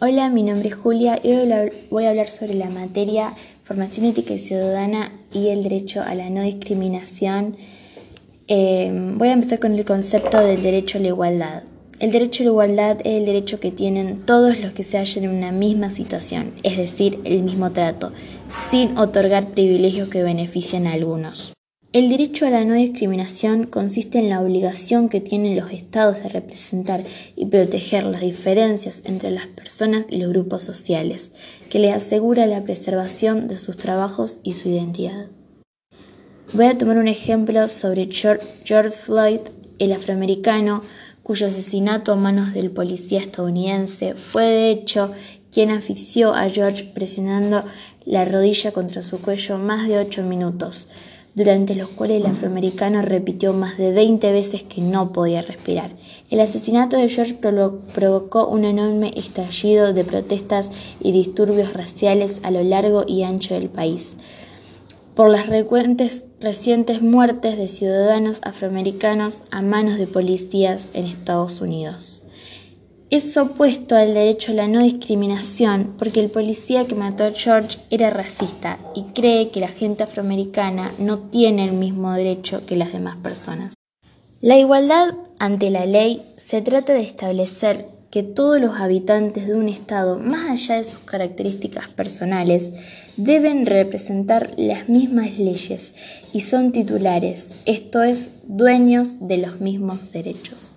Hola, mi nombre es Julia y hoy voy a hablar sobre la materia formación ética y ciudadana y el derecho a la no discriminación. Em, voy a empezar con el concepto del derecho a la igualdad. El derecho a la igualdad es el derecho que tienen todos los que se hallen en una misma situación, es decir, el mismo trato, sin otorgar privilegios que beneficien a algunos. El derecho a la no discriminación consiste en la obligación que tienen los estados de representar y proteger las diferencias entre las personas y los grupos sociales, que les asegura la preservación de sus trabajos y su identidad. Voy a tomar un ejemplo sobre George Floyd, el afroamericano, cuyo asesinato a manos del policía estadounidense fue de hecho quien asfixió a George presionando la rodilla contra su cuello más de ocho minutos durante los cuales el afroamericano repitió más de 20 veces que no podía respirar. El asesinato de George provocó un enorme estallido de protestas y disturbios raciales a lo largo y ancho del país por las recientes muertes de ciudadanos afroamericanos a manos de policías en Estados Unidos es opuesto al derecho a la no discriminación porque el policía que mató a George era racista y cree que la gente afroamericana no tiene el mismo derecho que las demás personas. La igualdad ante la ley se trata de establecer que todos los habitantes de un Estado, más allá de sus características personales, deben representar las mismas leyes y son titulares, esto es, dueños de los mismos derechos.